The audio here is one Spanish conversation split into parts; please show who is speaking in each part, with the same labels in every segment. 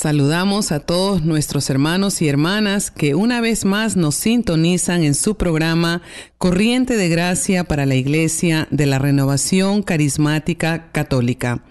Speaker 1: Saludamos a todos nuestros hermanos y hermanas que una vez más nos sintonizan en su programa Corriente de Gracia para la Iglesia de la Renovación Carismática Católica.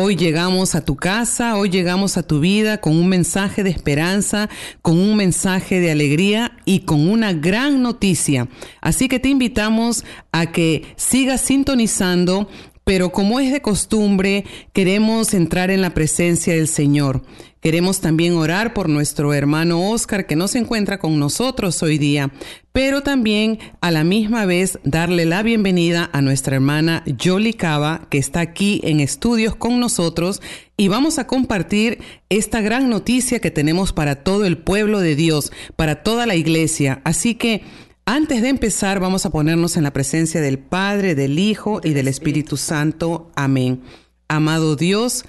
Speaker 1: Hoy llegamos a tu casa, hoy llegamos a tu vida con un mensaje de esperanza, con un mensaje de alegría y con una gran noticia. Así que te invitamos a que sigas sintonizando, pero como es de costumbre, queremos entrar en la presencia del Señor. Queremos también orar por nuestro hermano Oscar que no se encuentra con nosotros hoy día, pero también a la misma vez darle la bienvenida a nuestra hermana Yoli Cava que está aquí en estudios con nosotros y vamos a compartir esta gran noticia que tenemos para todo el pueblo de Dios, para toda la iglesia. Así que antes de empezar vamos a ponernos en la presencia del Padre, del Hijo y del Espíritu Santo. Amén. Amado Dios,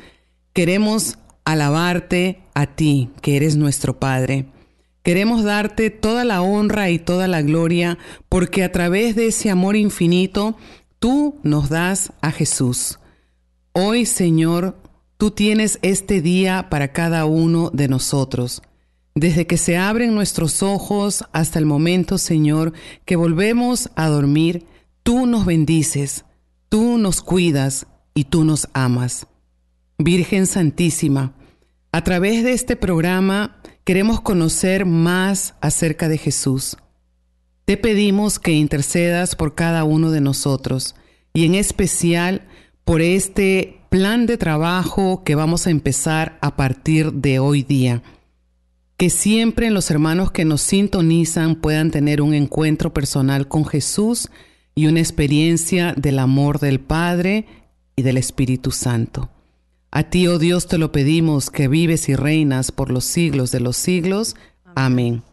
Speaker 1: queremos alabarte a ti, que eres nuestro Padre. Queremos darte toda la honra y toda la gloria, porque a través de ese amor infinito, tú nos das a Jesús. Hoy, Señor, tú tienes este día para cada uno de nosotros. Desde que se abren nuestros ojos hasta el momento, Señor, que volvemos a dormir, tú nos bendices, tú nos cuidas y tú nos amas. Virgen Santísima, a través de este programa queremos conocer más acerca de Jesús. Te pedimos que intercedas por cada uno de nosotros y en especial por este plan de trabajo que vamos a empezar a partir de hoy día. Que siempre los hermanos que nos sintonizan puedan tener un encuentro personal con Jesús y una experiencia del amor del Padre y del Espíritu Santo. A ti, oh Dios, te lo pedimos, que vives y reinas por los siglos de los siglos. Amén.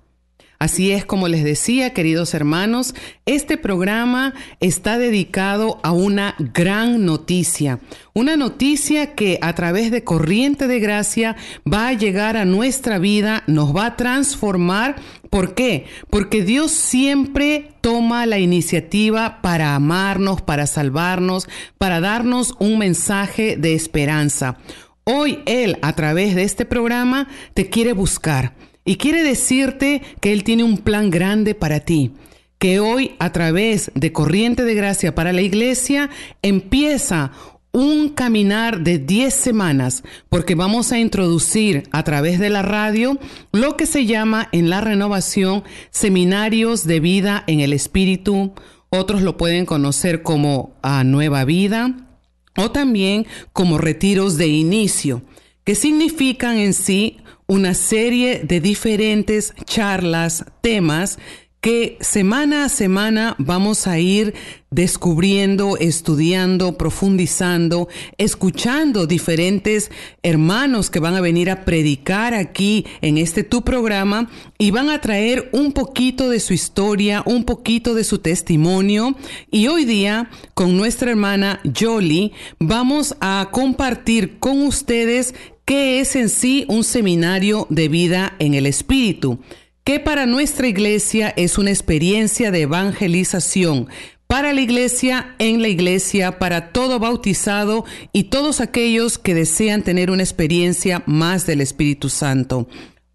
Speaker 1: Así es como les decía, queridos hermanos, este programa está dedicado a una gran noticia, una noticia que a través de corriente de gracia va a llegar a nuestra vida, nos va a transformar. ¿Por qué? Porque Dios siempre toma la iniciativa para amarnos, para salvarnos, para darnos un mensaje de esperanza. Hoy Él, a través de este programa, te quiere buscar y quiere decirte que Él tiene un plan grande para ti que hoy a través de Corriente de Gracia para la Iglesia empieza un caminar de 10 semanas, porque vamos a introducir a través de la radio lo que se llama en la renovación seminarios de vida en el Espíritu. Otros lo pueden conocer como a Nueva Vida o también como retiros de inicio, que significan en sí una serie de diferentes charlas, temas que semana a semana vamos a ir descubriendo, estudiando, profundizando, escuchando diferentes hermanos que van a venir a predicar aquí en este tu programa y van a traer un poquito de su historia, un poquito de su testimonio. Y hoy día con nuestra hermana Jolie vamos a compartir con ustedes qué es en sí un seminario de vida en el Espíritu, que para nuestra iglesia es una experiencia de evangelización para la iglesia, en la iglesia, para todo bautizado y todos aquellos que desean tener una experiencia más del Espíritu Santo.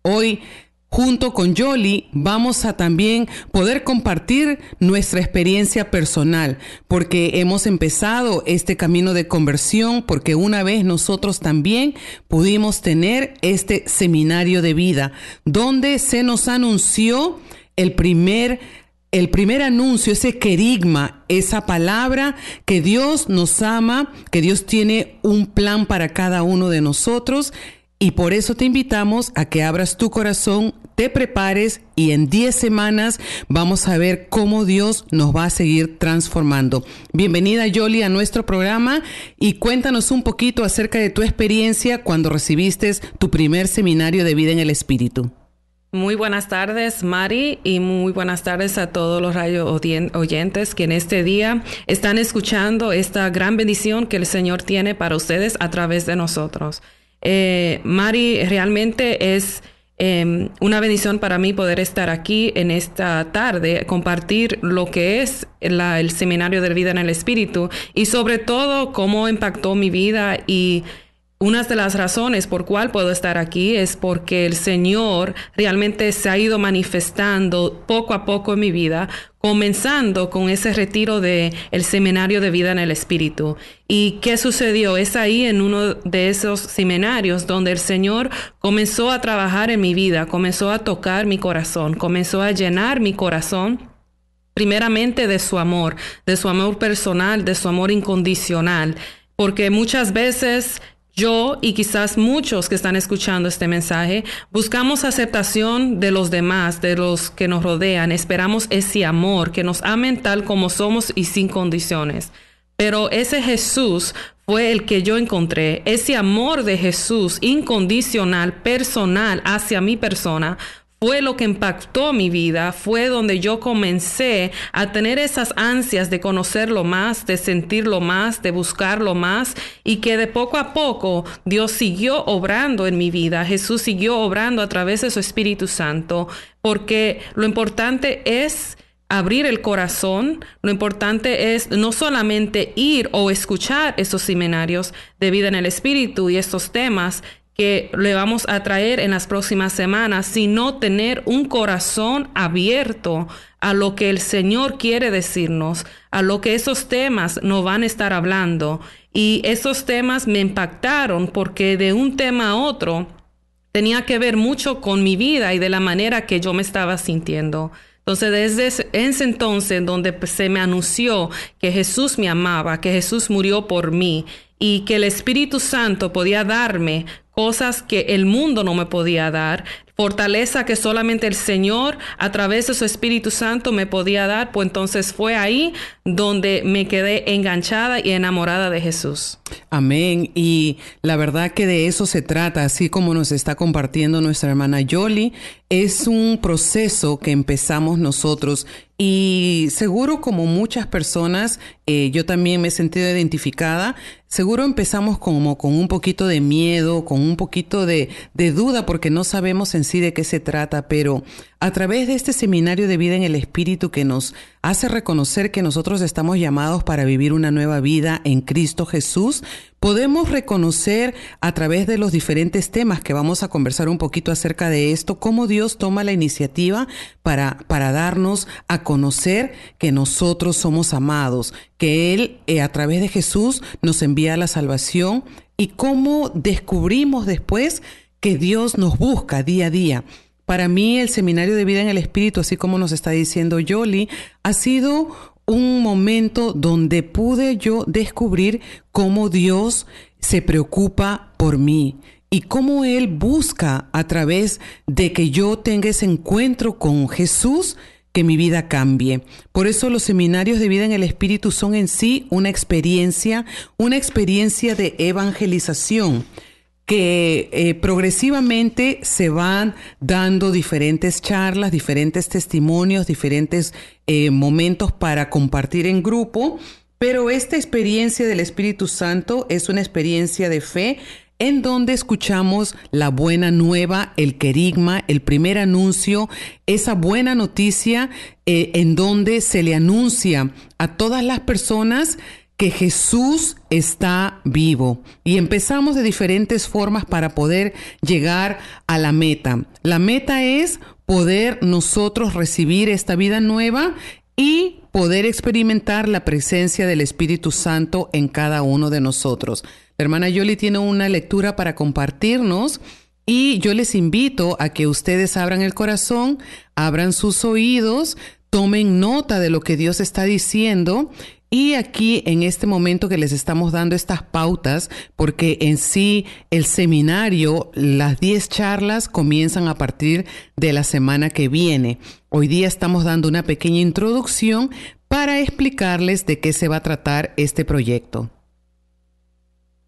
Speaker 1: Hoy junto con Yoli vamos a también poder compartir nuestra experiencia personal, porque hemos empezado este camino de conversión, porque una vez nosotros también pudimos tener este seminario de vida, donde se nos anunció el primer el primer anuncio, ese querigma, esa palabra que Dios nos ama, que Dios tiene un plan para cada uno de nosotros y por eso te invitamos a que abras tu corazón, te prepares y en 10 semanas vamos a ver cómo Dios nos va a seguir transformando. Bienvenida Yoli a nuestro programa y cuéntanos un poquito acerca de tu experiencia cuando recibiste tu primer seminario de vida en el Espíritu.
Speaker 2: Muy buenas tardes, Mari, y muy buenas tardes a todos los radio oyentes que en este día están escuchando esta gran bendición que el Señor tiene para ustedes a través de nosotros. Eh, Mari, realmente es em, una bendición para mí poder estar aquí en esta tarde, compartir lo que es el seminario de vida en el Espíritu y sobre todo cómo impactó mi vida y una de las razones por cual puedo estar aquí es porque el Señor realmente se ha ido manifestando poco a poco en mi vida, comenzando con ese retiro de el seminario de vida en el Espíritu. ¿Y qué sucedió? Es ahí en uno de esos seminarios donde el Señor comenzó a trabajar en mi vida, comenzó a tocar mi corazón, comenzó a llenar mi corazón primeramente de su amor, de su amor personal, de su amor incondicional porque muchas veces yo y quizás muchos que están escuchando este mensaje buscamos aceptación de los demás, de los que nos rodean. Esperamos ese amor, que nos amen tal como somos y sin condiciones. Pero ese Jesús fue el que yo encontré. Ese amor de Jesús incondicional, personal hacia mi persona, fue lo que impactó mi vida, fue donde yo comencé a tener esas ansias de conocerlo más, de sentirlo más, de buscarlo más y que de poco a poco Dios siguió obrando en mi vida, Jesús siguió obrando a través de su Espíritu Santo, porque lo importante es abrir el corazón, lo importante es no solamente ir o escuchar esos seminarios de vida en el Espíritu y estos temas, le vamos a traer en las próximas semanas, sino tener un corazón abierto a lo que el Señor quiere decirnos, a lo que esos temas nos van a estar hablando. Y esos temas me impactaron porque de un tema a otro tenía que ver mucho con mi vida y de la manera que yo me estaba sintiendo. Entonces, desde ese entonces donde se me anunció que Jesús me amaba, que Jesús murió por mí y que el Espíritu Santo podía darme cosas que el mundo no me podía dar, fortaleza que solamente el Señor a través de su Espíritu Santo me podía dar, pues entonces fue ahí donde me quedé enganchada y enamorada de Jesús.
Speaker 1: Amén. Y la verdad que de eso se trata, así como nos está compartiendo nuestra hermana Yoli, es un proceso que empezamos nosotros y seguro como muchas personas, eh, yo también me he sentido identificada, seguro empezamos como con un poquito de miedo, con un poquito de, de duda porque no sabemos en sí de qué se trata, pero a través de este seminario de vida en el Espíritu que nos hace reconocer que nosotros estamos llamados para vivir una nueva vida en Cristo Jesús, podemos reconocer a través de los diferentes temas que vamos a conversar un poquito acerca de esto, cómo Dios toma la iniciativa para, para darnos a conocer que nosotros somos amados, que Él eh, a través de Jesús nos envía la salvación y cómo descubrimos después que Dios nos busca día a día. Para mí el seminario de vida en el Espíritu, así como nos está diciendo Yoli, ha sido un momento donde pude yo descubrir cómo Dios se preocupa por mí y cómo Él busca a través de que yo tenga ese encuentro con Jesús que mi vida cambie. Por eso los seminarios de vida en el Espíritu son en sí una experiencia, una experiencia de evangelización que eh, progresivamente se van dando diferentes charlas, diferentes testimonios, diferentes eh, momentos para compartir en grupo, pero esta experiencia del Espíritu Santo es una experiencia de fe en donde escuchamos la buena nueva, el querigma, el primer anuncio, esa buena noticia eh, en donde se le anuncia a todas las personas que Jesús está vivo y empezamos de diferentes formas para poder llegar a la meta. La meta es poder nosotros recibir esta vida nueva y poder experimentar la presencia del Espíritu Santo en cada uno de nosotros. La hermana Yoli tiene una lectura para compartirnos y yo les invito a que ustedes abran el corazón, abran sus oídos, tomen nota de lo que Dios está diciendo y aquí en este momento que les estamos dando estas pautas, porque en sí el seminario, las 10 charlas comienzan a partir de la semana que viene. Hoy día estamos dando una pequeña introducción para explicarles de qué se va a tratar este proyecto.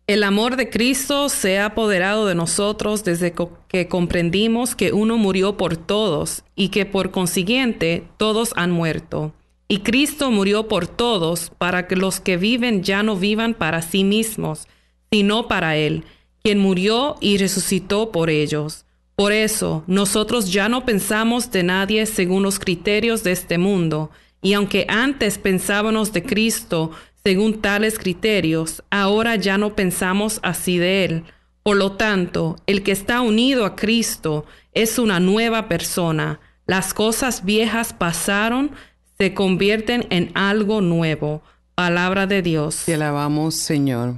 Speaker 2: El amor de Cristo se ha apoderado de nosotros desde que comprendimos que uno murió por todos y que por consiguiente todos han muerto. Y Cristo murió por todos para que los que viven ya no vivan para sí mismos, sino para Él, quien murió y resucitó por ellos. Por eso, nosotros ya no pensamos de nadie según los criterios de este mundo, y aunque antes pensábamos de Cristo según tales criterios, ahora ya no pensamos así de Él. Por lo tanto, el que está unido a Cristo es una nueva persona. Las cosas viejas pasaron, se convierten en algo nuevo. Palabra de Dios.
Speaker 1: Te alabamos, Señor.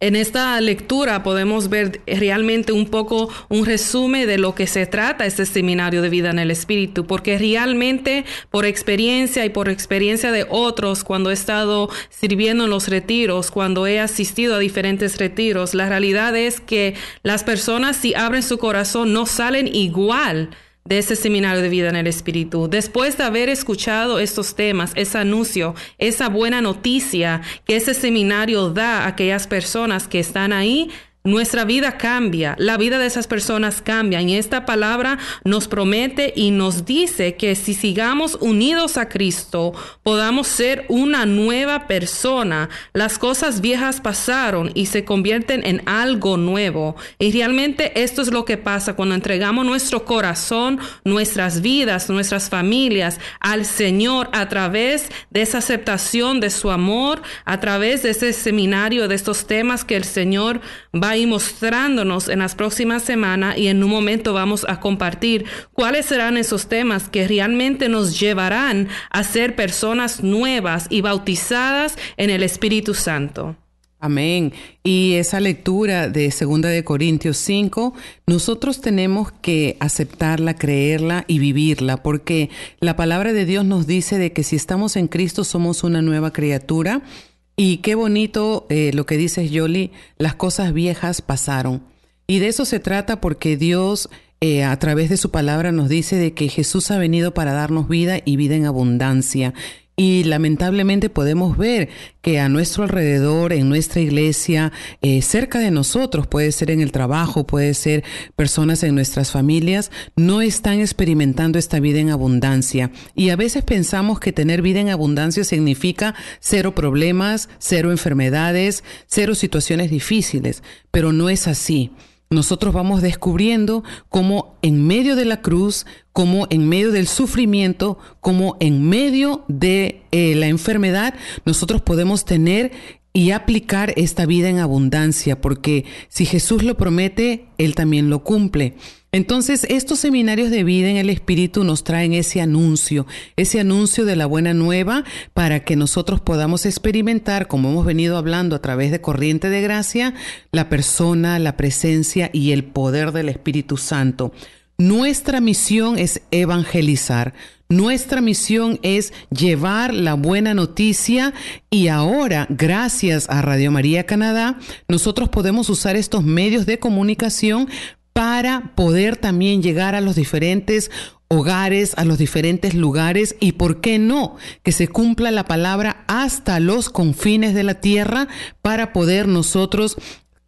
Speaker 2: En esta lectura podemos ver realmente un poco un resumen de lo que se trata este seminario de vida en el Espíritu, porque realmente por experiencia y por experiencia de otros, cuando he estado sirviendo en los retiros, cuando he asistido a diferentes retiros, la realidad es que las personas si abren su corazón no salen igual de ese seminario de vida en el Espíritu. Después de haber escuchado estos temas, ese anuncio, esa buena noticia que ese seminario da a aquellas personas que están ahí, nuestra vida cambia, la vida de esas personas cambia. Y esta palabra nos promete y nos dice que si sigamos unidos a Cristo, podamos ser una nueva persona. Las cosas viejas pasaron y se convierten en algo nuevo. Y realmente esto es lo que pasa cuando entregamos nuestro corazón, nuestras vidas, nuestras familias al Señor a través de esa aceptación de su amor, a través de ese seminario, de estos temas que el Señor va a y mostrándonos en las próximas semanas y en un momento vamos a compartir cuáles serán esos temas que realmente nos llevarán a ser personas nuevas y bautizadas en el Espíritu Santo.
Speaker 1: Amén. Y esa lectura de Segunda de Corintios 5, nosotros tenemos que aceptarla, creerla y vivirla, porque la palabra de Dios nos dice de que si estamos en Cristo somos una nueva criatura y qué bonito eh, lo que dices, Yoli, las cosas viejas pasaron. Y de eso se trata porque Dios eh, a través de su palabra nos dice de que Jesús ha venido para darnos vida y vida en abundancia. Y lamentablemente podemos ver que a nuestro alrededor, en nuestra iglesia, eh, cerca de nosotros, puede ser en el trabajo, puede ser personas en nuestras familias, no están experimentando esta vida en abundancia. Y a veces pensamos que tener vida en abundancia significa cero problemas, cero enfermedades, cero situaciones difíciles, pero no es así nosotros vamos descubriendo cómo en medio de la cruz, como en medio del sufrimiento, como en medio de eh, la enfermedad, nosotros podemos tener y aplicar esta vida en abundancia, porque si Jesús lo promete, Él también lo cumple. Entonces, estos seminarios de vida en el Espíritu nos traen ese anuncio, ese anuncio de la buena nueva para que nosotros podamos experimentar, como hemos venido hablando a través de Corriente de Gracia, la persona, la presencia y el poder del Espíritu Santo. Nuestra misión es evangelizar. Nuestra misión es llevar la buena noticia y ahora, gracias a Radio María Canadá, nosotros podemos usar estos medios de comunicación para poder también llegar a los diferentes hogares, a los diferentes lugares y, ¿por qué no?, que se cumpla la palabra hasta los confines de la tierra para poder nosotros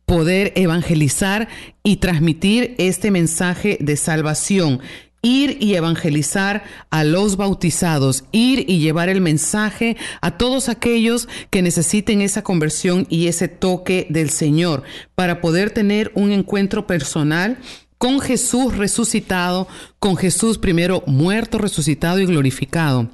Speaker 1: poder evangelizar y transmitir este mensaje de salvación ir y evangelizar a los bautizados, ir y llevar el mensaje a todos aquellos que necesiten esa conversión y ese toque del Señor para poder tener un encuentro personal con Jesús resucitado, con Jesús primero muerto, resucitado y glorificado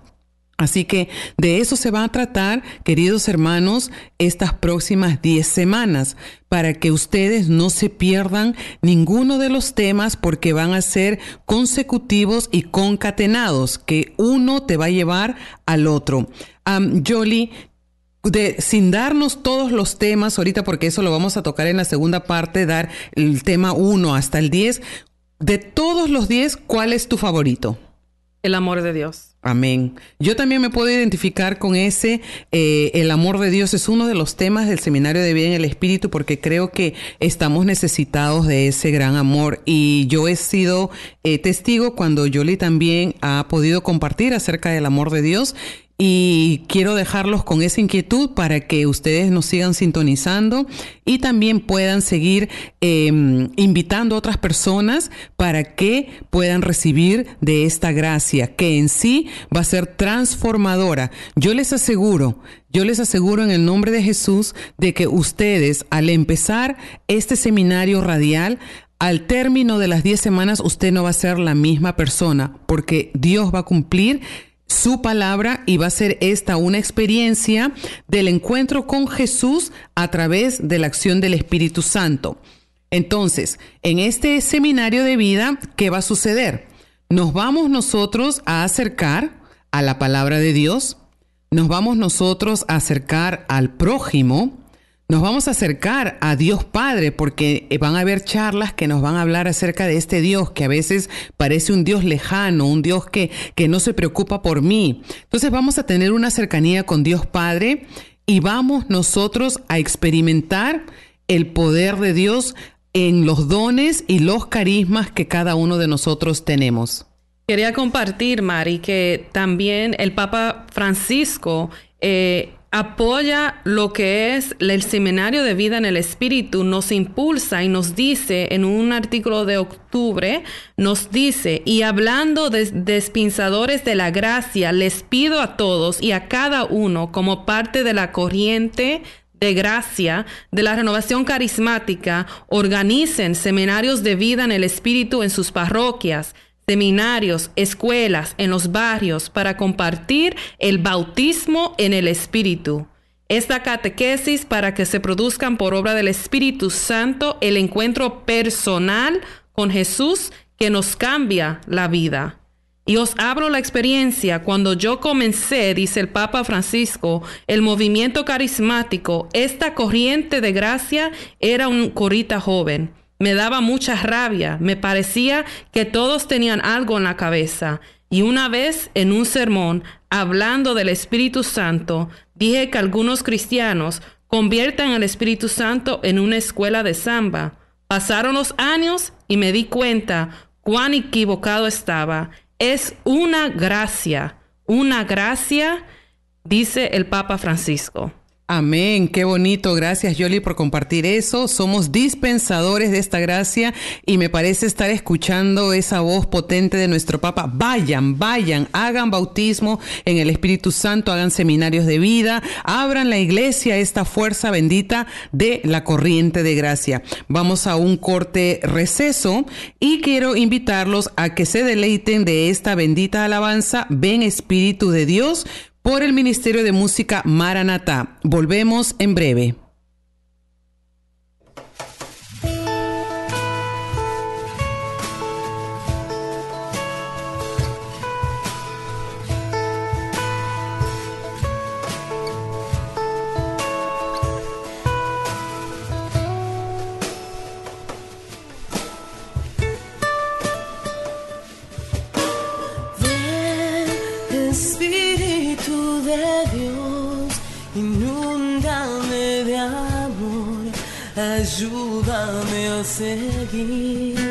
Speaker 1: Así que de eso se va a tratar, queridos hermanos, estas próximas 10 semanas, para que ustedes no se pierdan ninguno de los temas porque van a ser consecutivos y concatenados, que uno te va a llevar al otro. Um, Jolie, de, sin darnos todos los temas ahorita, porque eso lo vamos a tocar en la segunda parte, dar el tema 1 hasta el 10, de todos los 10, ¿cuál es tu favorito?
Speaker 2: El amor de Dios.
Speaker 1: Amén. Yo también me puedo identificar con ese, eh, el amor de Dios es uno de los temas del Seminario de Vida en el Espíritu porque creo que estamos necesitados de ese gran amor y yo he sido eh, testigo cuando Yoli también ha podido compartir acerca del amor de Dios y quiero dejarlos con esa inquietud para que ustedes nos sigan sintonizando y también puedan seguir em, invitando a otras personas para que puedan recibir de esta gracia que en sí va a ser transformadora. Yo les aseguro, yo les aseguro en el nombre de Jesús de que ustedes al empezar este seminario radial al término de las 10 semanas usted no va a ser la misma persona porque Dios va a cumplir su palabra y va a ser esta una experiencia del encuentro con Jesús a través de la acción del Espíritu Santo. Entonces, en este seminario de vida, ¿qué va a suceder? Nos vamos nosotros a acercar a la palabra de Dios, nos vamos nosotros a acercar al prójimo, nos vamos a acercar a Dios Padre porque van a haber charlas que nos van a hablar acerca de este Dios que a veces parece un Dios lejano, un Dios que, que no se preocupa por mí. Entonces vamos a tener una cercanía con Dios Padre y vamos nosotros a experimentar el poder de Dios en los dones y los carismas que cada uno de nosotros tenemos.
Speaker 2: Quería compartir, Mari, que también el Papa Francisco eh, apoya lo que es el seminario de vida en el espíritu, nos impulsa y nos dice en un artículo de octubre, nos dice, y hablando de despinzadores de la gracia, les pido a todos y a cada uno como parte de la corriente de gracia de la renovación carismática, organicen seminarios de vida en el espíritu en sus parroquias seminarios, escuelas, en los barrios para compartir el bautismo en el Espíritu. Esta catequesis para que se produzcan por obra del Espíritu Santo el encuentro personal con Jesús que nos cambia la vida. Y os abro la experiencia cuando yo comencé, dice el Papa Francisco, el movimiento carismático, esta corriente de gracia era un corita joven. Me daba mucha rabia, me parecía que todos tenían algo en la cabeza. Y una vez en un sermón, hablando del Espíritu Santo, dije que algunos cristianos conviertan al Espíritu Santo en una escuela de samba. Pasaron los años y me di cuenta cuán equivocado estaba. Es una gracia, una gracia, dice el Papa Francisco.
Speaker 1: Amén, qué bonito. Gracias, Yoli, por compartir eso. Somos dispensadores de esta gracia y me parece estar escuchando esa voz potente de nuestro Papa. Vayan, vayan, hagan bautismo en el Espíritu Santo, hagan seminarios de vida, abran la iglesia, esta fuerza bendita de la corriente de gracia. Vamos a un corte receso y quiero invitarlos a que se deleiten de esta bendita alabanza. Ven Espíritu de Dios por el Ministerio de Música Maranatá. Volvemos en breve.
Speaker 3: Ayúdame a seguir.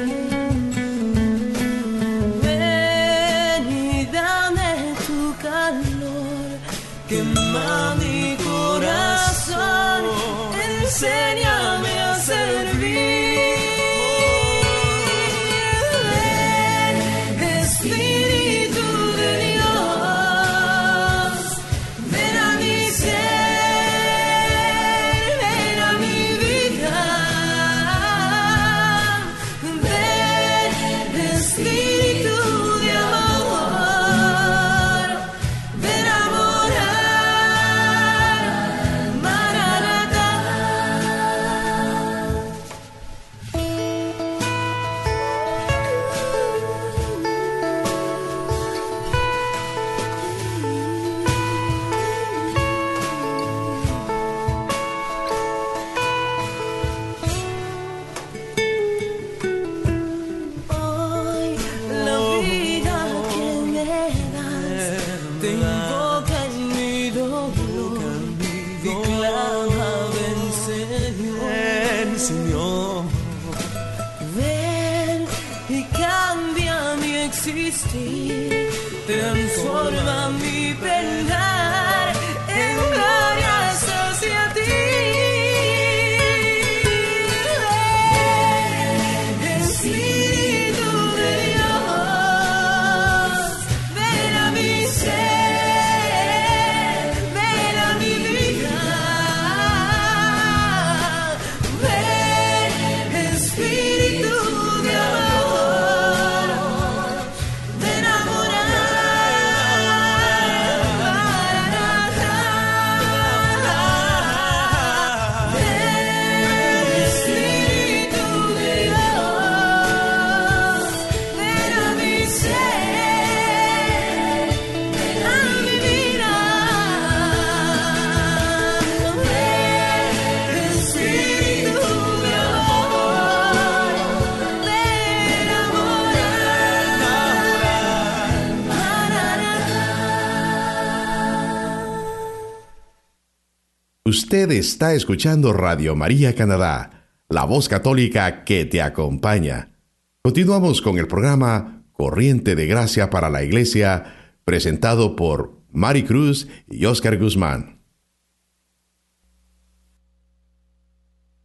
Speaker 4: Usted está escuchando Radio María Canadá, la voz católica que te acompaña. Continuamos con el programa Corriente de Gracia para la Iglesia, presentado por Mari Cruz y Oscar Guzmán.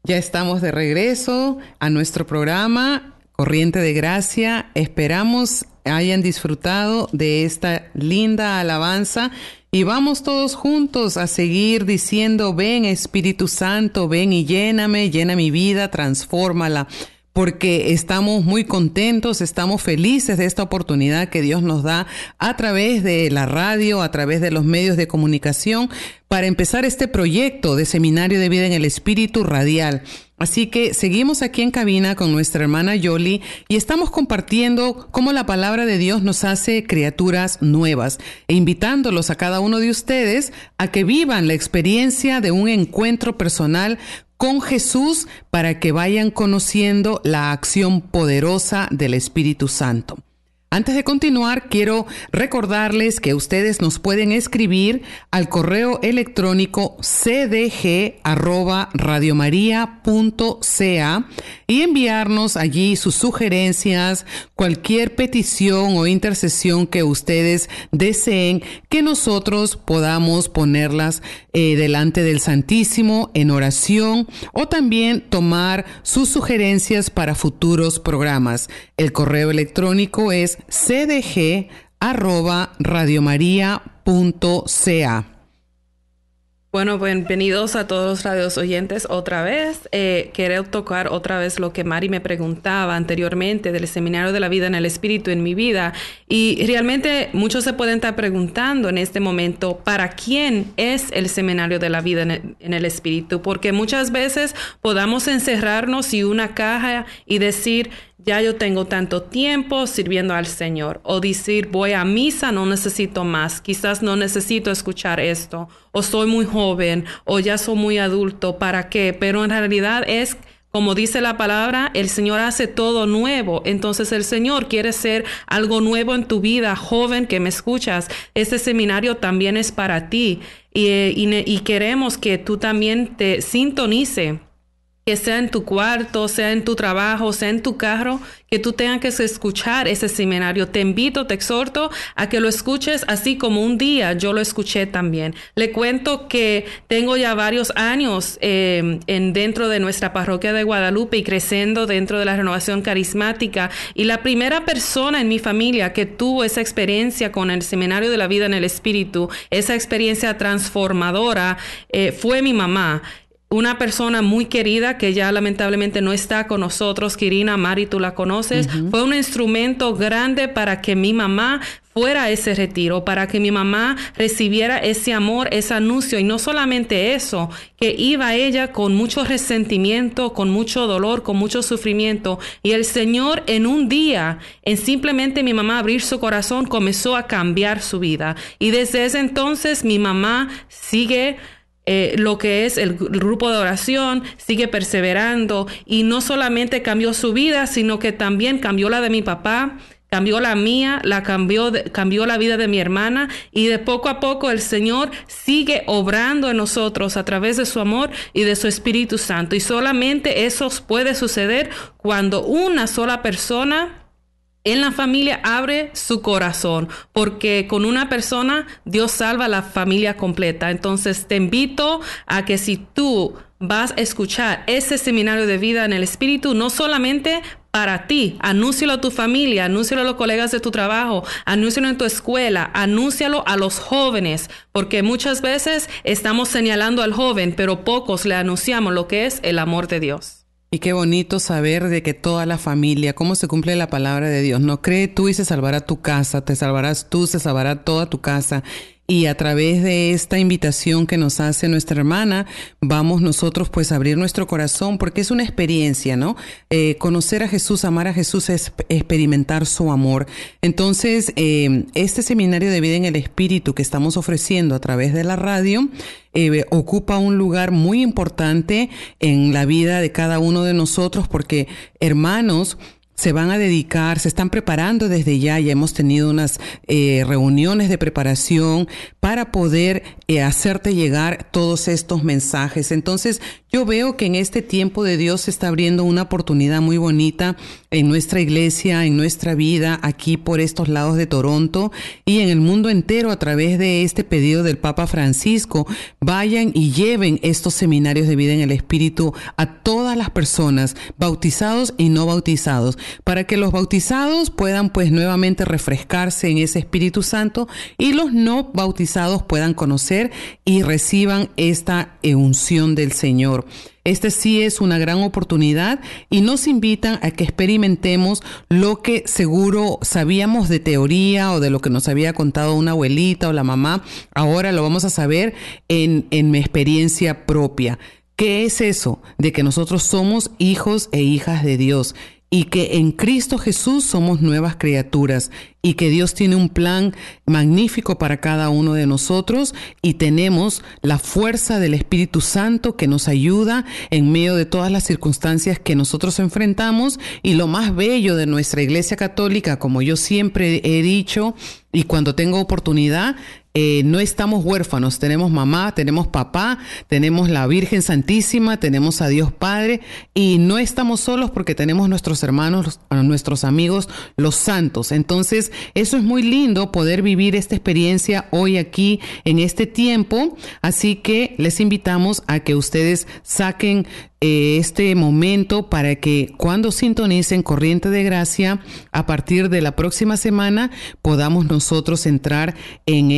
Speaker 1: Ya estamos de regreso a nuestro programa Corriente de Gracia. Esperamos hayan disfrutado de esta linda alabanza y vamos todos juntos a seguir diciendo, ven Espíritu Santo, ven y lléname, llena mi vida, transfórmala, porque estamos muy contentos, estamos felices de esta oportunidad que Dios nos da a través de la radio, a través de los medios de comunicación, para empezar este proyecto de Seminario de Vida en el Espíritu Radial. Así que seguimos aquí en cabina con nuestra hermana Yoli y estamos compartiendo cómo la palabra de Dios nos hace criaturas nuevas e invitándolos a cada uno de ustedes a que vivan la experiencia de un encuentro personal con Jesús para que vayan conociendo la acción poderosa del Espíritu Santo. Antes de continuar, quiero recordarles que ustedes nos pueden escribir al correo electrónico cdg@radiomaria.ca y enviarnos allí sus sugerencias, cualquier petición o intercesión que ustedes deseen que nosotros podamos ponerlas eh, delante del Santísimo en oración o también tomar sus sugerencias para futuros programas. El correo electrónico es cdg arroba
Speaker 2: Bueno, bienvenidos a todos los radios oyentes otra vez. Eh, quiero tocar otra vez lo que Mari me preguntaba anteriormente del Seminario de la Vida en el Espíritu en mi vida. Y realmente muchos se pueden estar preguntando en este momento, ¿para quién es el Seminario de la Vida en el, Espíritu? Porque muchas veces podamos encerrarnos en una caja y decir, ya yo tengo tanto tiempo sirviendo al Señor. O decir, voy a misa, no necesito más. Quizás no necesito escuchar esto. O soy muy joven, o ya soy muy adulto. ¿Para qué? Pero en realidad es, como dice la palabra, el Señor hace todo nuevo. Entonces el Señor quiere ser algo nuevo en tu vida, joven que me escuchas. Este seminario también es para ti. Y, y, y queremos que tú también te sintonice que sea en tu cuarto, sea en tu trabajo, sea en tu carro, que tú tengas que escuchar ese seminario. Te invito, te exhorto a que lo escuches así como un día yo lo escuché también. Le cuento que tengo ya varios años em, en dentro de nuestra parroquia de Guadalupe y creciendo dentro de la renovación carismática. Y la primera persona en mi familia que tuvo esa experiencia con el seminario de la vida en el espíritu, esa experiencia transformadora, eh, fue mi mamá una persona muy querida que ya lamentablemente no está con nosotros, Kirina Mari, tú la conoces, fue un instrumento grande para que mi mamá fuera a ese retiro, para que mi mamá recibiera ese amor, ese anuncio. Y no solamente eso, que iba ella con mucho resentimiento, con mucho dolor, con mucho sufrimiento. Y el Señor en un día, en simplemente mi mamá abrir su corazón, comenzó a cambiar su vida. Y desde ese entonces mi mamá sigue eh, lo que es el grupo de oración, sigue perseverando y no solamente cambió su vida, sino que también cambió la de mi papá, cambió la mía, la cambió, cambió la vida de mi hermana y de poco a poco el Señor sigue obrando en nosotros a través de su amor y de su Espíritu Santo. Y solamente eso puede suceder cuando una sola persona en la familia abre su corazón, porque con una persona Dios salva la familia completa. Entonces te invito a que si tú vas a escuchar ese seminario de vida en el Espíritu, no solamente para ti, anúncialo a tu familia, anúncialo a los colegas de tu trabajo, anúncialo en tu escuela, anúncialo a los jóvenes, porque muchas veces estamos señalando al joven, pero pocos le anunciamos lo que es el amor de Dios.
Speaker 1: Y qué bonito saber de que toda la familia, cómo se cumple la palabra de Dios. No cree tú y se salvará tu casa, te salvarás tú, se salvará toda tu casa. Y a través de esta invitación que nos hace nuestra hermana, vamos nosotros pues a abrir nuestro corazón porque es una experiencia, ¿no? Eh, conocer a Jesús, amar a Jesús es experimentar su amor. Entonces, eh, este seminario de vida en el Espíritu que estamos ofreciendo a través de la radio eh, ocupa un lugar muy importante en la vida de cada uno de nosotros porque, hermanos, se van a dedicar, se están preparando desde ya, ya hemos tenido unas eh, reuniones de preparación para poder eh, hacerte llegar todos estos mensajes. Entonces, yo veo que en este tiempo de Dios se está abriendo una oportunidad muy bonita en nuestra iglesia, en nuestra vida, aquí por estos lados de Toronto y en el mundo entero a través de este pedido del Papa Francisco. Vayan y lleven estos seminarios de vida en el Espíritu a todas las personas, bautizados y no bautizados, para que los bautizados puedan pues nuevamente refrescarse en ese Espíritu Santo y los no bautizados puedan conocer y reciban esta unción del Señor. Este sí es una gran oportunidad y nos invitan a que experimentemos lo que seguro sabíamos de teoría o de lo que nos había contado una abuelita o la mamá. Ahora lo vamos a saber en, en mi experiencia propia. ¿Qué es eso? De que nosotros somos hijos e hijas de Dios y que en Cristo Jesús somos nuevas criaturas y que Dios tiene un plan magnífico para cada uno de nosotros y tenemos la fuerza del Espíritu Santo que nos ayuda en medio de todas las circunstancias que nosotros enfrentamos y lo más bello de nuestra Iglesia Católica, como yo siempre he dicho y cuando tengo oportunidad, eh, no estamos huérfanos, tenemos mamá, tenemos papá, tenemos la Virgen Santísima, tenemos a Dios Padre y no estamos solos porque tenemos nuestros hermanos, nuestros amigos, los santos. Entonces, eso es muy lindo poder vivir esta experiencia hoy aquí en este tiempo. Así que les invitamos a que ustedes saquen eh, este momento para que cuando sintonicen Corriente de Gracia, a partir de la próxima semana, podamos nosotros entrar en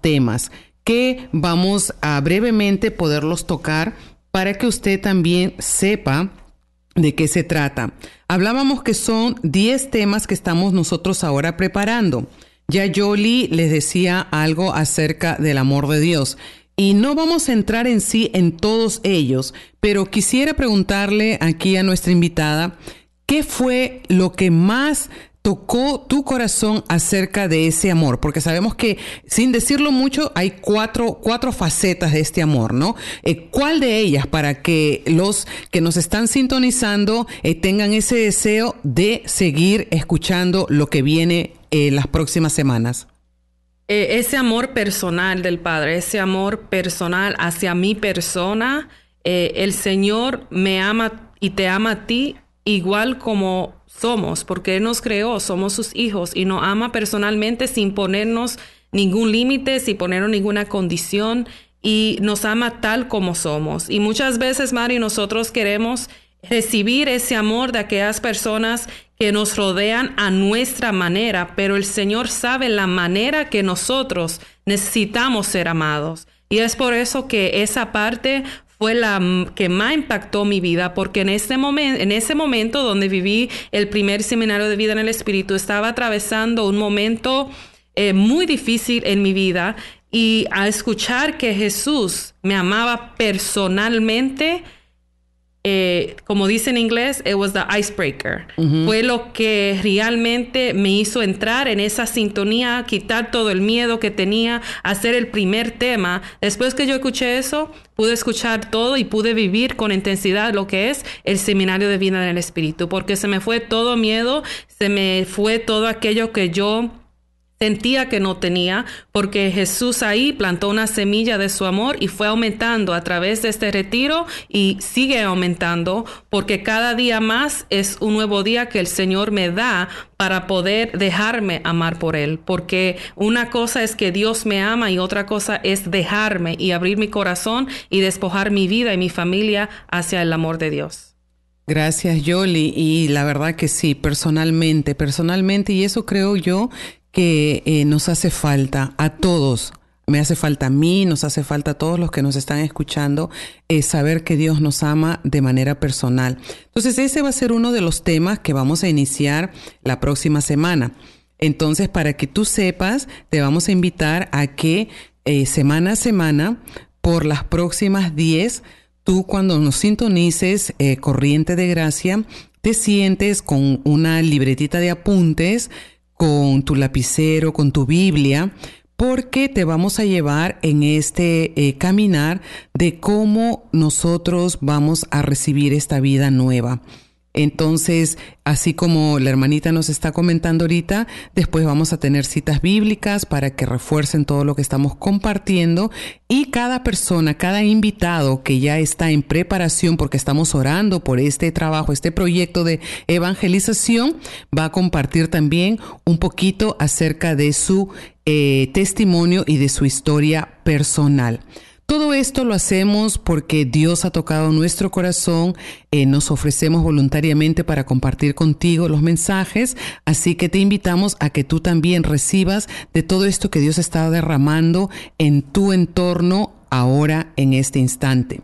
Speaker 1: temas que vamos a brevemente poderlos tocar para que usted también sepa de qué se trata. Hablábamos que son 10 temas que estamos nosotros ahora preparando. Ya Jolie les decía algo acerca del amor de Dios. Y no vamos a entrar en sí en todos ellos, pero quisiera preguntarle aquí a nuestra invitada, ¿qué fue lo que más tocó tu corazón acerca de ese amor? Porque sabemos que, sin decirlo mucho, hay cuatro, cuatro facetas de este amor, ¿no? Eh, ¿Cuál de ellas para que los que nos están sintonizando eh, tengan ese deseo de seguir escuchando lo que viene en eh, las próximas semanas?
Speaker 2: ese amor personal del Padre, ese amor personal hacia mi persona, el Señor me ama y te ama a ti igual como somos, porque Él nos creó, somos sus hijos y nos ama personalmente sin ponernos ningún límite, sin ponernos ninguna condición y nos ama tal como somos. Y muchas veces, Mari, nosotros queremos recibir ese amor de aquellas personas que nos rodean a nuestra manera, pero el Señor sabe la manera que nosotros necesitamos ser amados. Y es por eso que esa parte fue la que más impactó mi vida porque en ese momento en ese momento donde viví el primer seminario de vida en el espíritu estaba atravesando un momento eh, muy difícil en mi vida y a escuchar que Jesús me amaba personalmente eh, como dice en inglés, it was the icebreaker. Fue lo que realmente me hizo entrar en esa sintonía, quitar todo el miedo que tenía, hacer el primer tema. Después que yo escuché eso, pude escuchar todo y pude vivir con intensidad lo que es el seminario de vida en el Espíritu, porque se me fue todo miedo, se me fue todo aquello que yo sentía que no tenía, porque Jesús ahí plantó una semilla de su amor y fue aumentando a través de este retiro y sigue aumentando, porque cada día más es un nuevo día que el Señor me da para poder dejarme amar por Él, porque una cosa es que Dios me ama y otra cosa es dejarme y abrir mi corazón y despojar mi vida y mi familia hacia el amor de Dios.
Speaker 1: Gracias, Yoli. Y la verdad que sí, personalmente, personalmente, y eso creo yo que eh, nos hace falta a todos. Me hace falta a mí, nos hace falta a todos los que nos están escuchando, eh, saber que Dios nos ama de manera personal. Entonces ese va a ser uno de los temas que vamos a iniciar la próxima semana. Entonces, para que tú sepas, te vamos a invitar a que eh, semana a semana, por las próximas 10, tú cuando nos sintonices Corriente de Gracia, te sientes con una libretita de apuntes, con tu lapicero, con tu Biblia, porque te vamos a llevar en este eh, caminar de cómo nosotros vamos a recibir esta vida nueva. Entonces, así como la hermanita nos está comentando ahorita, después vamos a tener citas bíblicas para que refuercen todo lo que estamos compartiendo y cada persona, cada invitado que ya está en preparación porque estamos orando por este trabajo, este proyecto de evangelización, va a compartir también un poquito acerca de su eh, testimonio y de su historia personal. Todo esto lo hacemos porque Dios ha tocado nuestro corazón, eh, nos ofrecemos voluntariamente para compartir contigo los mensajes, así que te invitamos a que tú también recibas de todo esto que Dios está derramando en tu entorno ahora, en este instante.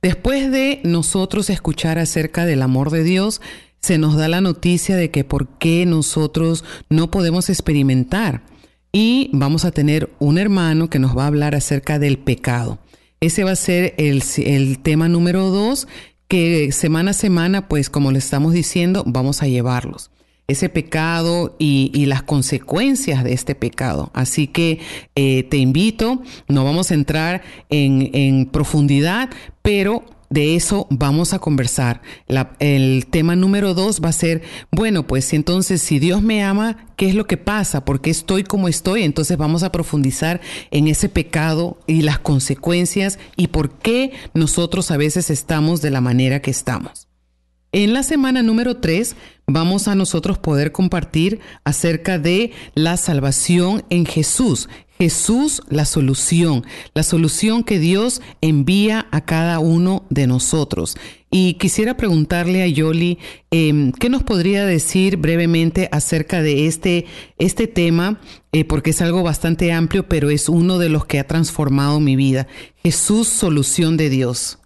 Speaker 1: Después de nosotros escuchar acerca del amor de Dios, se nos da la noticia de que por qué nosotros no podemos experimentar y vamos a tener un hermano que nos va a hablar acerca del pecado. Ese va a ser el, tema número dos, que semana a semana, pues como le estamos diciendo, vamos a llevarlos ese pecado y, las consecuencias de este pecado. Así que eh, te invito, no vamos a entrar en, en profundidad, pero de eso vamos a conversar. el tema número dos va a ser, bueno, pues entonces si Dios me ama, ¿qué es lo que pasa? ¿Por qué estoy como estoy? Entonces vamos a profundizar en ese pecado y las consecuencias y por qué nosotros a veces estamos de la manera que estamos. En la semana número 3 vamos a nosotros poder compartir acerca de la salvación en Jesús. Jesús la solución, la solución que Dios envía a cada uno de nosotros. Y quisiera preguntarle a Yoli, em, ¿qué nos podría decir brevemente acerca de este, este tema? Eh, porque es algo bastante amplio, pero es uno de los que ha transformado mi vida. Jesús, solución de Dios.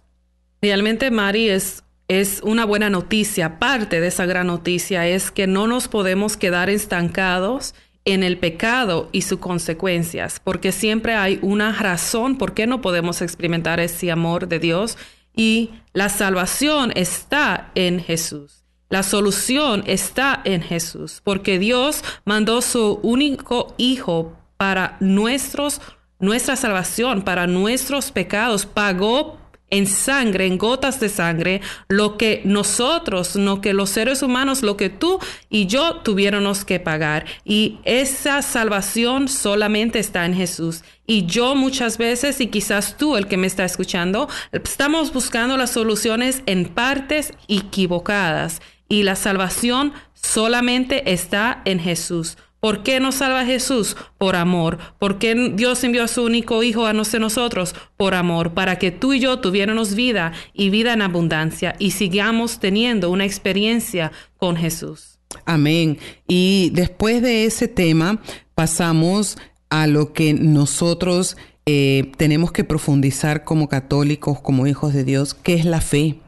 Speaker 2: Realmente, Mari, es es una buena noticia. Parte de esa gran noticia es que no nos podemos quedar estancados en el pecado y sus consecuencias, porque siempre hay una razón por qué no podemos experimentar ese amor de Dios y la salvación está en Jesús. La solución está en Jesús, porque Dios mandó su único hijo para nuestros nuestra salvación, para nuestros pecados, pagó en sangre, en gotas de sangre, lo que nosotros, no que los seres humanos, lo que tú y yo tuviéramos que pagar. Y esa salvación solamente está en Jesús. Y yo muchas veces, y quizás tú el que me está escuchando, estamos buscando las soluciones en partes equivocadas. Y la salvación solamente está en Jesús. ¿Por qué nos salva Jesús? Por amor. ¿Por qué Dios envió a su único Hijo a nosotros? Por amor, para que tú y yo tuviéramos vida y vida en abundancia y sigamos teniendo una experiencia con Jesús.
Speaker 1: Amén. Y después de ese tema pasamos a lo que nosotros eh, tenemos que profundizar como católicos, como hijos de Dios, que es la fe.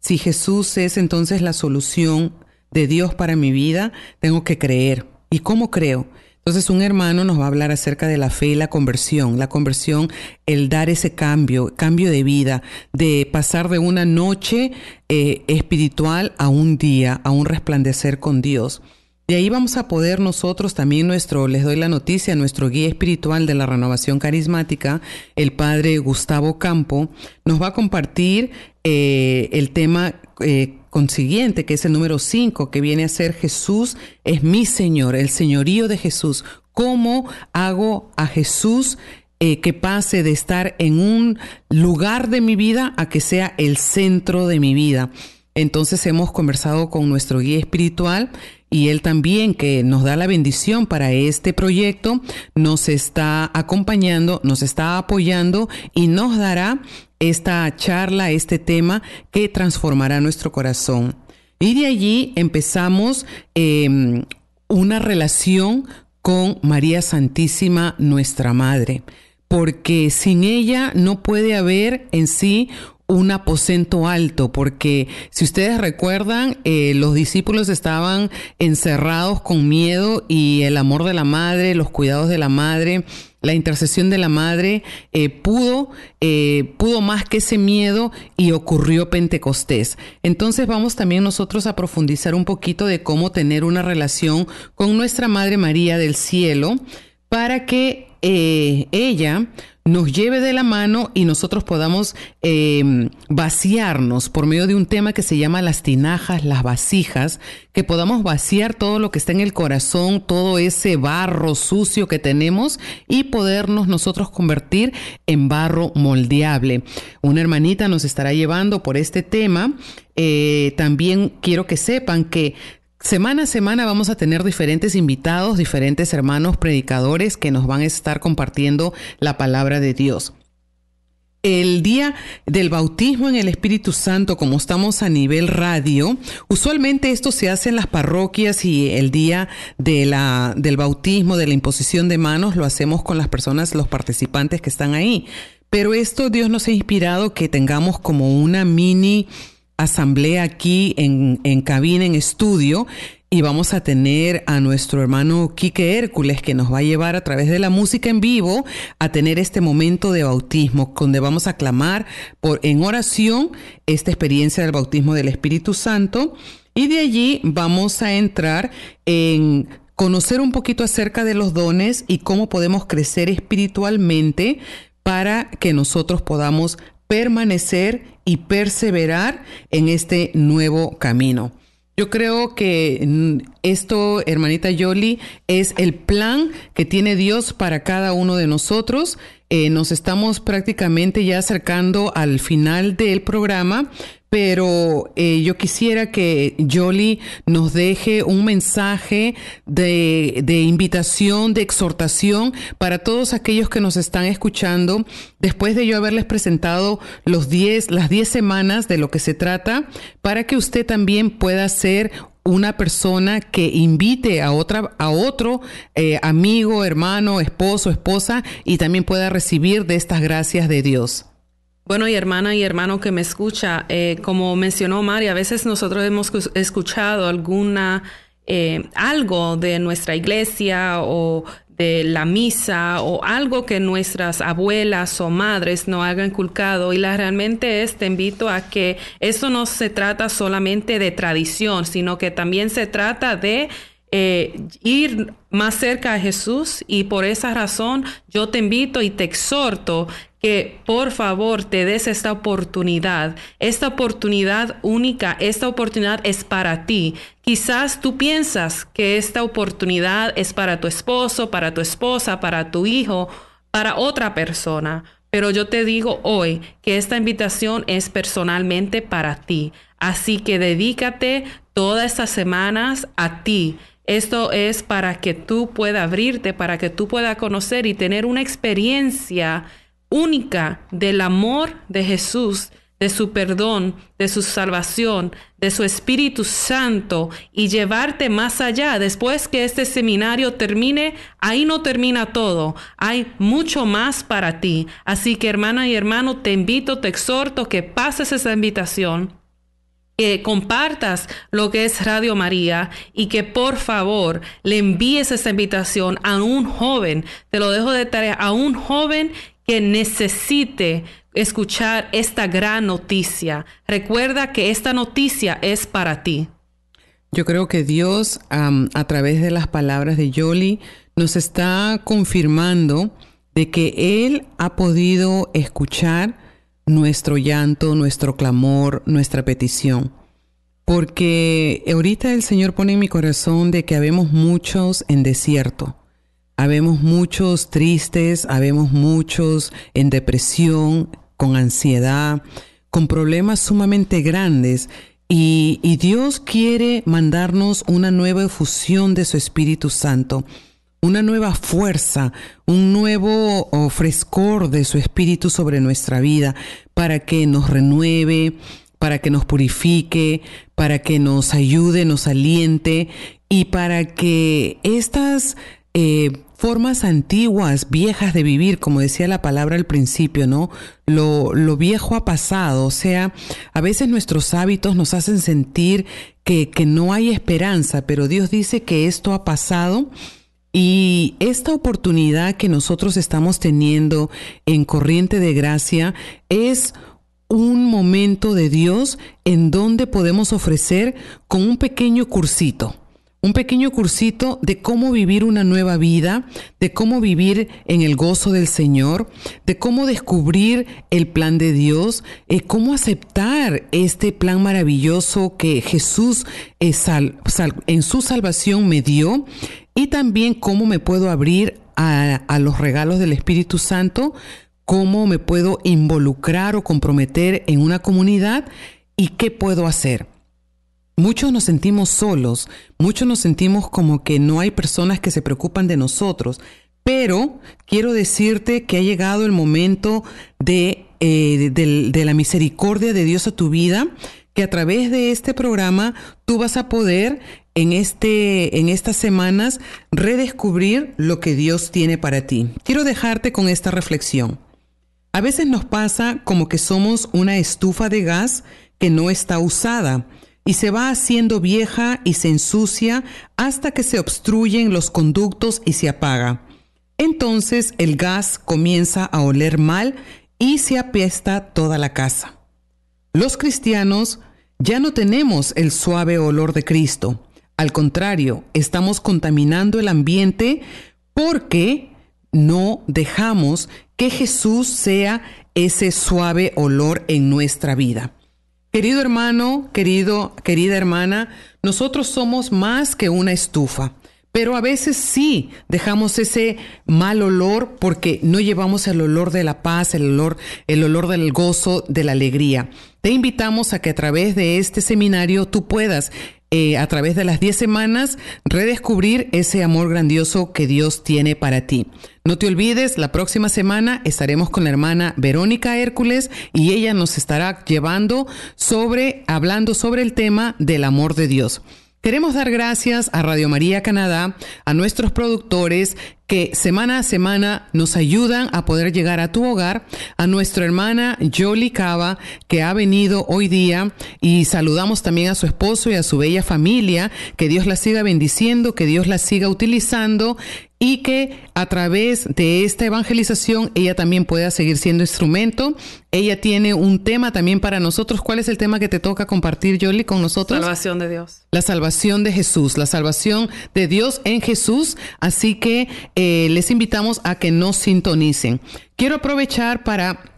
Speaker 1: Si Jesús es entonces la solución de Dios para mi vida, tengo que creer ¿Y cómo creo? Entonces un hermano nos va a hablar acerca de la fe y la conversión. La conversión, el dar ese cambio, cambio de vida, de pasar de una noche eh, espiritual a un día, a un resplandecer con Dios. De ahí vamos a poder nosotros también nuestro, les doy la noticia, nuestro guía espiritual de la renovación carismática, el padre Gustavo Campo, nos va a compartir eh, el tema eh, consiguiente, que es el número 5, que viene a ser Jesús es mi Señor, el señorío de Jesús. ¿Cómo hago a Jesús eh, que pase de estar en un lugar de mi vida a que sea el centro de mi vida? Entonces hemos conversado con nuestro guía espiritual y él también que nos da la bendición para este proyecto, nos está acompañando, nos está apoyando y nos dará esta charla, este tema que transformará nuestro corazón. Y de allí empezamos em, una relación con María Santísima, nuestra Madre, porque sin ella no puede haber en sí un aposento alto, porque si ustedes recuerdan, eh, los discípulos estaban encerrados con miedo y el amor de la madre, los cuidados de la madre, la intercesión de la madre eh, pudo, eh, pudo más que ese miedo y ocurrió Pentecostés. Entonces vamos también nosotros a profundizar un poquito de cómo tener una relación con nuestra Madre María del Cielo para que ella nos lleve de la mano y nosotros podamos em, vaciarnos por medio de un tema que se llama las tinajas, las vasijas, que podamos vaciar todo lo que está en el corazón, todo ese barro sucio que tenemos y podernos nosotros convertir en barro moldeable. Una hermanita nos estará llevando por este tema. Eh, también quiero que sepan que Semana a semana vamos a tener diferentes invitados, diferentes hermanos predicadores que nos van a estar compartiendo la palabra de Dios. El día del bautismo en el Espíritu Santo, como estamos a nivel radio, usualmente esto se hace en las parroquias y el día del bautismo, de la imposición de manos, lo hacemos con las personas, los participantes que están ahí. Pero esto Dios nos ha inspirado que tengamos como una mini asamblea aquí en, en cabina, en estudio, y vamos a tener a nuestro hermano Quique Hércules que nos va a llevar a través de la música en vivo a tener este momento de bautismo, donde vamos a clamar por, en oración esta experiencia del bautismo del Espíritu Santo. Y de allí vamos a entrar en conocer un poquito acerca de los dones y cómo podemos crecer espiritualmente para que nosotros podamos permanecer y perseverar en este nuevo camino. Yo creo que mm, esto, hermanita Yoli, es el plan que tiene Dios para cada uno de nosotros. Eh, nos estamos prácticamente ya acercando al final del programa, pero eh, yo quisiera que Jolie nos deje un mensaje de, de, invitación, de exhortación para todos aquellos que nos están escuchando, después de yo haberles presentado los diez, las 10 semanas de lo que se trata, para que usted también pueda ser una persona que invite a otra a otro eh, amigo, hermano, esposo, esposa y también pueda recibir de estas gracias de Dios.
Speaker 2: Bueno, y hermana y hermano que me escucha, eh, como mencionó Mari, a veces nosotros hemos escuchado alguna, eh, algo de nuestra iglesia o de la misa o algo que nuestras abuelas o madres no hayan inculcado y la realmente es te invito a que eso no se trata solamente de tradición sino que también se trata de eh, ir más cerca a Jesús y por esa razón yo te invito y te exhorto que por favor te des esta oportunidad, esta oportunidad única, esta oportunidad es para ti. Quizás tú piensas que esta oportunidad es para tu esposo, para tu esposa, para tu hijo, para otra persona, pero yo te digo hoy que esta invitación es personalmente para ti. Así que dedícate todas estas semanas a ti. Esto es para que tú puedas abrirte, para que tú puedas conocer y tener una experiencia única del amor de Jesús, de su perdón, de su salvación, de su Espíritu Santo y llevarte más allá. Después que este seminario termine, ahí no termina todo. Hay mucho más para ti. Así que hermana y hermano, te invito, te exhorto que pases esa invitación que compartas lo que es Radio María y que por favor le envíes esa invitación a un joven, te lo dejo de tarea, a un joven que necesite escuchar esta gran noticia. Recuerda que esta noticia es para ti.
Speaker 1: Yo creo que Dios, a través de las palabras de Yoli, nos está confirmando de que Él ha podido escuchar nuestro llanto, nuestro clamor, nuestra petición. porque ahorita el Señor pone en mi corazón de que habemos muchos en desierto. Habemos muchos tristes, habemos muchos en depresión, con ansiedad, con problemas sumamente grandes. Y, y Dios quiere mandarnos una nueva efusión de su Espíritu Santo una nueva fuerza, un nuevo oh, frescor de su espíritu sobre nuestra vida para que nos renueve, para que nos purifique, para que nos ayude, nos aliente y para que estas eh, formas antiguas, viejas de vivir, como decía la palabra al principio, ¿no? Lo, lo, viejo ha pasado, o sea, a veces nuestros hábitos nos hacen sentir que, que no hay esperanza, pero Dios dice que esto ha pasado y esta oportunidad que nosotros estamos teniendo en Corriente de Gracia es un momento de Dios en donde podemos ofrecer con un pequeño cursito un pequeño cursito de cómo vivir una nueva vida, de cómo vivir en el gozo del Señor, de cómo descubrir el plan de Dios, eh, cómo aceptar este plan maravilloso que Jesús eh, en su salvación me dio y también cómo me puedo abrir a, a los regalos del Espíritu Santo, cómo me puedo involucrar o comprometer en una comunidad y qué puedo hacer. Muchos nos sentimos solos, muchos nos sentimos como que no hay personas que se preocupan de nosotros, pero quiero decirte que ha llegado el momento de, eh, de, la misericordia de Dios a tu vida, que a través de este programa tú vas a poder en, este, en estas semanas redescubrir lo que Dios tiene para ti. Quiero dejarte con esta reflexión. A veces nos pasa como que somos una estufa de gas que no está usada y se va haciendo vieja y se ensucia hasta que se obstruyen los conductos y se apaga. Entonces el gas comienza a oler mal y se apesta toda la casa. Los cristianos ya no tenemos el suave olor de Cristo. Al contrario, estamos contaminando el ambiente porque no dejamos que Jesús sea ese suave olor en nuestra vida. Querido hermano, querido, querida hermana, nosotros somos más que una estufa. Pero a veces sí dejamos ese mal olor porque no llevamos el olor de la paz, el olor, el olor del gozo, de la alegría. Te invitamos a que a través de este seminario tú puedas eh, a través de las 10 semanas, redescubrir ese amor grandioso que Dios tiene para ti. No te olvides, la próxima semana estaremos con la hermana Verónica Hércules y ella nos estará llevando sobre, hablando sobre el tema del amor de Dios. Queremos dar gracias a Radio María Canadá, a nuestros productores que semana a semana nos ayudan a poder llegar a tu hogar, a nuestra hermana Jolie Cava, que ha venido hoy día, y saludamos también a su esposo y a su bella familia, que Dios la siga bendiciendo, que Dios la siga utilizando y que a través de esta evangelización ella también pueda seguir siendo instrumento. Ella tiene un tema también para nosotros. ¿Cuál es el tema que te toca compartir, Jolie, con nosotros?
Speaker 2: Salvación de Dios.
Speaker 1: La salvación de Jesús, la salvación de Dios en Jesús. Así que eh, les invitamos a que nos sintonicen. Quiero aprovechar para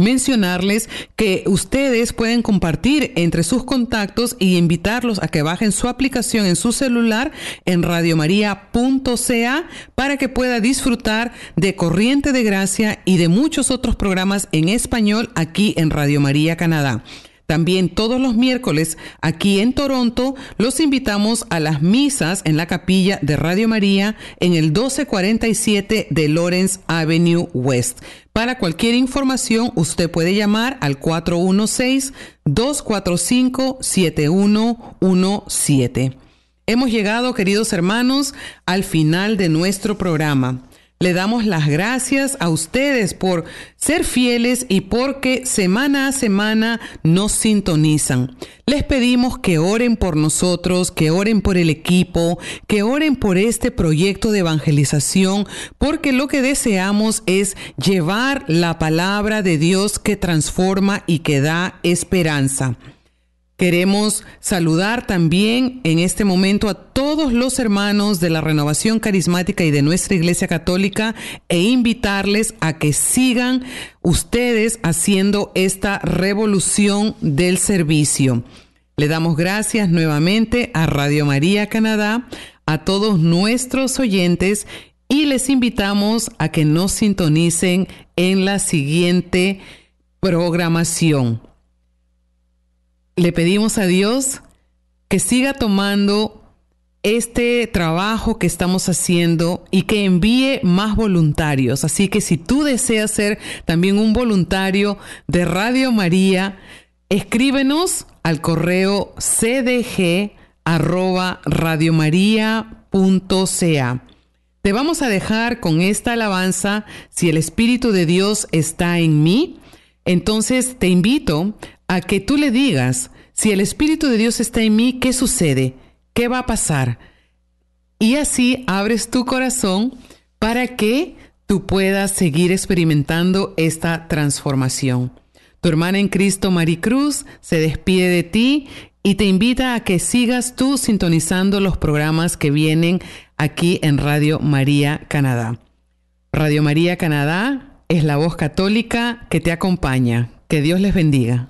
Speaker 1: mencionarles que ustedes pueden compartir entre sus contactos y invitarlos a que bajen su aplicación en su celular en radiomaria.ca para que pueda disfrutar de Corriente de Gracia y de muchos otros programas en español aquí en Radio María Canadá. También todos los miércoles aquí en Toronto los invitamos a las misas en la capilla de Radio María en el 1247 de Lawrence Avenue West. Para cualquier información usted puede llamar al 416-245-7117. Hemos llegado, queridos hermanos, al final de nuestro programa. Le damos las gracias a ustedes por ser fieles y porque semana a semana nos sintonizan. Les pedimos que oren por nosotros, que oren por el equipo, que oren por este proyecto de evangelización, porque lo que deseamos es llevar la palabra de Dios que transforma y que da esperanza. Queremos saludar también en este momento a todos los hermanos de la renovación carismática y de nuestra Iglesia Católica e invitarles a que sigan ustedes haciendo esta revolución del servicio.
Speaker 5: Le damos gracias nuevamente a Radio María Canadá, a todos nuestros oyentes y les invitamos a que nos sintonicen en la siguiente programación. Le pedimos a Dios que siga tomando este trabajo que estamos haciendo y que envíe más voluntarios. Así que si tú deseas ser también un voluntario de Radio María, escríbenos al correo cdg Te vamos a dejar con esta alabanza, si el Espíritu de Dios está en mí, entonces te invito a que tú le digas, si el Espíritu de Dios está en mí, ¿qué sucede? ¿Qué va a pasar? Y así abres tu corazón para que tú puedas seguir experimentando esta transformación. Tu hermana en Cristo, Maricruz, se despide de ti y te invita a que sigas tú sintonizando los programas que vienen aquí en Radio María Canadá. Radio María Canadá es la voz católica que te acompaña. Que Dios les bendiga.